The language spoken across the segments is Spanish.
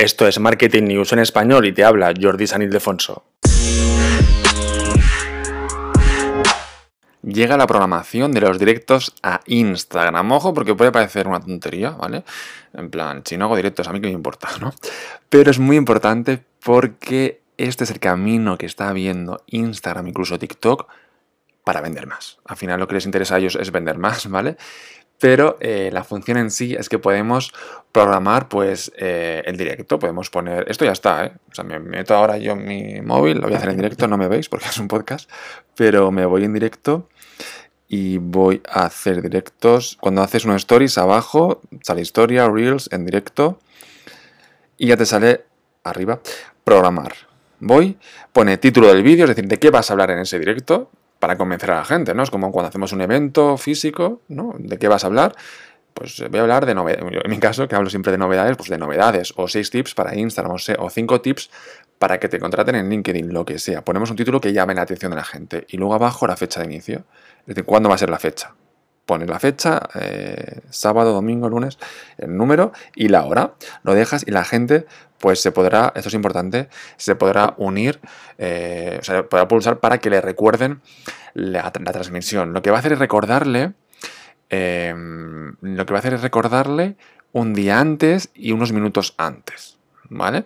Esto es Marketing News en español y te habla Jordi San Ildefonso. Llega la programación de los directos a Instagram. Ojo, porque puede parecer una tontería, ¿vale? En plan, si no hago directos, a mí que me importa, ¿no? Pero es muy importante porque este es el camino que está viendo Instagram, incluso TikTok, para vender más. Al final lo que les interesa a ellos es vender más, ¿vale? Pero eh, la función en sí es que podemos programar pues eh, el directo, podemos poner, esto ya está, ¿eh? o sea, me meto ahora yo en mi móvil, lo voy a hacer en directo, no me veis porque es un podcast, pero me voy en directo y voy a hacer directos, cuando haces unos stories abajo, sale historia, reels en directo y ya te sale arriba, programar. Voy, pone título del vídeo, es decir, de qué vas a hablar en ese directo, para convencer a la gente, ¿no? Es como cuando hacemos un evento físico, ¿no? ¿De qué vas a hablar? Pues voy a hablar de novedades. En mi caso, que hablo siempre de novedades, pues de novedades. O seis tips para Instagram, o, cinco tips para que te contraten en LinkedIn, lo que sea. Ponemos un título que llame la atención de la gente. Y luego abajo la fecha de inicio. Es decir, ¿cuándo va a ser la fecha? Pones la fecha, eh, sábado, domingo, lunes, el número y la hora. Lo dejas y la gente, pues se podrá, esto es importante, se podrá unir, eh, o sea, podrá pulsar para que le recuerden la, transmisión. Lo que va a hacer es recordarle, em, lo que va a hacer es recordarle un día antes y unos minutos antes, ¿vale?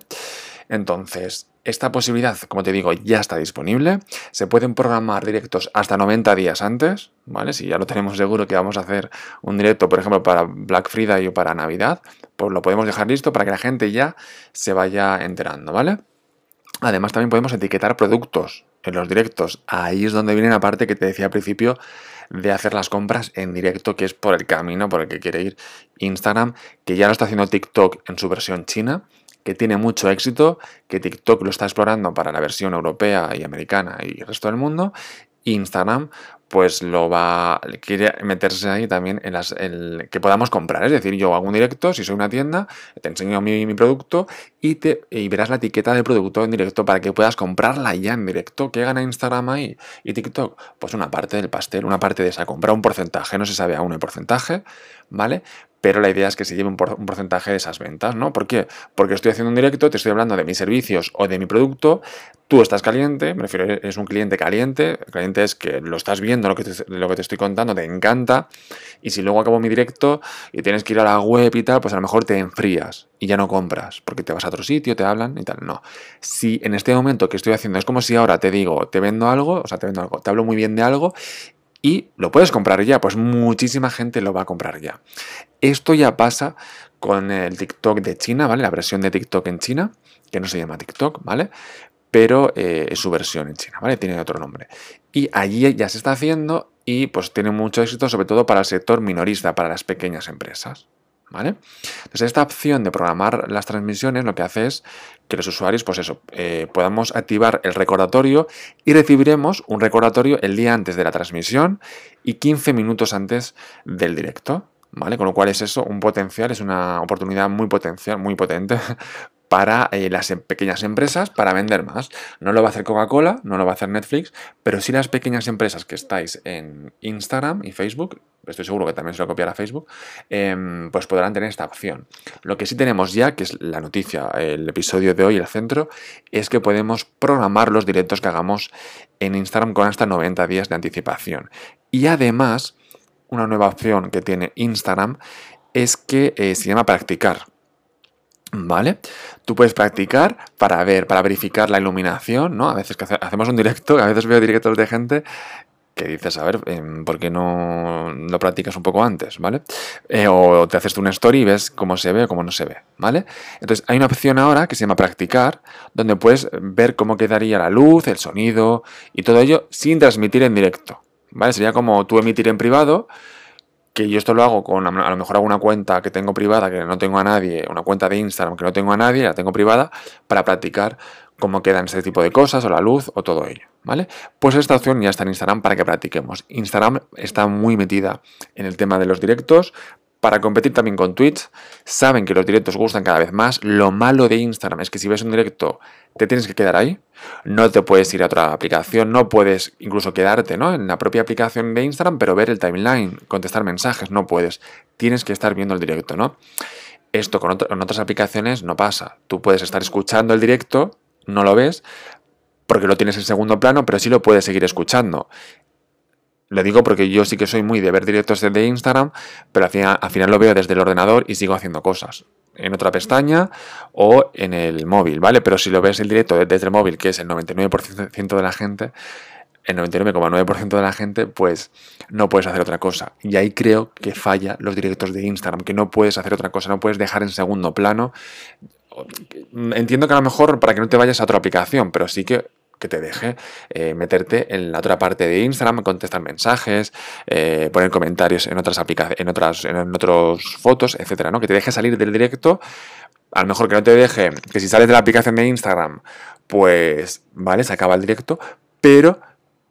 Entonces, esta posibilidad, como te digo, ya está disponible. Se pueden programar directos hasta 90 días antes, ¿vale? Si ya lo tenemos seguro que vamos a hacer un directo, por ejemplo, para Black Friday o para Navidad, pues lo podemos dejar listo para que la gente ya se vaya enterando, ¿vale? Además, también podemos etiquetar productos en los directos. Ahí es donde viene la parte que te decía al principio de hacer las compras en directo, que es por el camino por el que quiere ir Instagram, que ya lo está haciendo TikTok en su versión china que tiene mucho éxito, que TikTok lo está explorando para la versión europea y americana y el resto del mundo. Instagram pues lo va, quiere meterse ahí también en las, que podamos comprar. Es decir, yo hago un directo, si soy una tienda, te enseño mi, mi producto y, te, y verás la etiqueta del producto en directo para que puedas comprarla ya en directo. ¿Qué gana Instagram ahí y TikTok? Pues una parte del pastel, una parte de esa compra, un porcentaje, no se sabe aún el porcentaje, ¿vale? pero la idea es que se lleve un, porcentaje de esas ventas, ¿no? ¿Por qué? Porque estoy haciendo un directo, te estoy hablando de mis servicios o de mi producto, tú estás caliente, me refiero, eres un cliente caliente, el cliente es que lo estás viendo, lo que, te, lo que te estoy contando, te encanta, y si luego acabo mi directo y tienes que ir a la web y tal, pues a lo mejor te enfrías y ya no compras, porque te vas a otro sitio, te hablan y tal, no. Si en este momento que estoy haciendo, es como si ahora te digo, te vendo algo, o sea, te vendo algo, te hablo muy bien de algo y lo puedes comprar ya, pues muchísima gente lo va a comprar ya. Esto ya pasa con el TikTok de China, ¿vale? La versión de TikTok en China, que no se llama TikTok, ¿vale? Pero eh, es su versión en China, ¿vale? Tiene otro nombre. Y allí ya se está haciendo y pues tiene mucho éxito, sobre todo para el sector minorista, para las pequeñas empresas. ¿Vale? Entonces, esta opción de programar las transmisiones lo que hace es que los usuarios, pues eso, eh, podamos activar el recordatorio y recibiremos un recordatorio el día antes de la transmisión y 15 minutos antes del directo. ¿Vale? Con lo cual es eso un potencial, es una oportunidad muy potencial, muy potente para eh, las em, pequeñas empresas para vender más. No lo va a hacer Coca-Cola, no lo va a hacer Netflix, pero sí las pequeñas empresas que estáis en Instagram y Facebook, estoy seguro que también se lo copiará Facebook, em, pues podrán tener esta opción. Lo que sí tenemos ya, que es la noticia, el episodio de hoy, el centro, es que podemos programar los directos que hagamos en Instagram con hasta 90 días de anticipación. Y además, una nueva opción que tiene Instagram es que eh, se llama practicar. ¿Vale? Tú puedes practicar para ver, para verificar la iluminación, ¿no? A veces que hacemos un directo, a veces veo directos de gente que dices, a ver, em, ¿por qué no lo practicas un poco antes, ¿vale? Eh, o te haces tú una story y ves cómo se ve o cómo no se ve, ¿vale? Entonces hay una opción ahora que se llama practicar, donde puedes ver cómo quedaría la luz, el sonido y todo ello sin transmitir en directo, ¿vale? Sería como tú emitir en privado, que yo esto lo hago con, a lo mejor hago una cuenta que tengo privada, que no tengo a nadie, una cuenta de Instagram que no tengo a nadie, la tengo privada, para practicar cómo quedan este tipo de cosas, o la luz, o todo ello, ¿vale? Pues esta opción ya está en Instagram para que practiquemos. Instagram está muy metida en el tema de los directos, para competir también con Twitch. Saben que los directos gustan cada vez más. Lo malo de Instagram es que si ves un directo te tienes que quedar ahí. No te puedes ir a otra aplicación, no puedes incluso quedarte ¿no? en la propia aplicación de Instagram, pero ver el timeline, contestar mensajes, no puedes. Tienes que estar viendo el directo, ¿no? Esto con, con otras aplicaciones no pasa. Tú puedes estar escuchando el directo, no lo ves, porque lo tienes en segundo plano, pero sí lo puedes seguir escuchando. Lo digo porque yo sí que soy muy de ver directos de Instagram, pero al final, al final, lo veo desde el ordenador y sigo haciendo cosas. En otra pestaña o en el móvil, ¿vale? Pero si lo ves el directo desde el móvil, que es el 99% de la gente, el 99,9% de la gente, pues no puedes hacer otra cosa. Y ahí creo que falla los directos de Instagram, que no puedes hacer otra cosa, no puedes dejar en segundo plano. Entiendo que a lo mejor para que no te vayas a otra aplicación, pero sí que que te deje eh, meterte en la otra parte de Instagram, contestar mensajes, eh, poner comentarios en otras aplicaciones, en otras, en otras fotos, etcétera, ¿no? Que te deje salir del directo. A lo mejor que no te deje, que si sales de la aplicación de Instagram, pues, vale, se acaba el directo, pero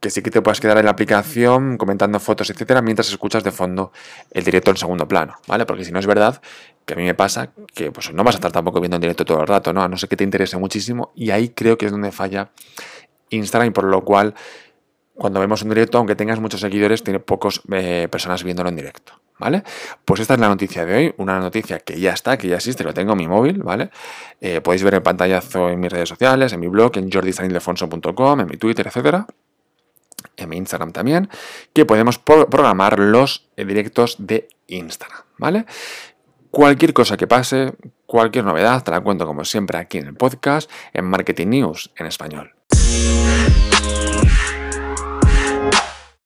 que sí que te puedas quedar en la aplicación comentando fotos, etcétera, mientras escuchas de fondo el directo en segundo plano, ¿vale? Porque si no es verdad, que a mí me pasa que pues no vas a estar tampoco viendo en directo todo el rato, ¿no? A no ser que te interese muchísimo y ahí creo que es donde falla Instagram y por lo cual cuando vemos un directo, aunque tengas muchos seguidores, tiene pocas eh, personas viéndolo en directo. ¿Vale? Pues esta es la noticia de hoy, una noticia que ya está, que ya existe, lo tengo en mi móvil, ¿vale? Eh, podéis ver el pantallazo en mis redes sociales, en mi blog, en jordisanildefonso.com, en mi Twitter, etcétera en mi Instagram también, que podemos programar los directos de Instagram, ¿vale? Cualquier cosa que pase, cualquier novedad, te la cuento como siempre aquí en el podcast, en Marketing News en español.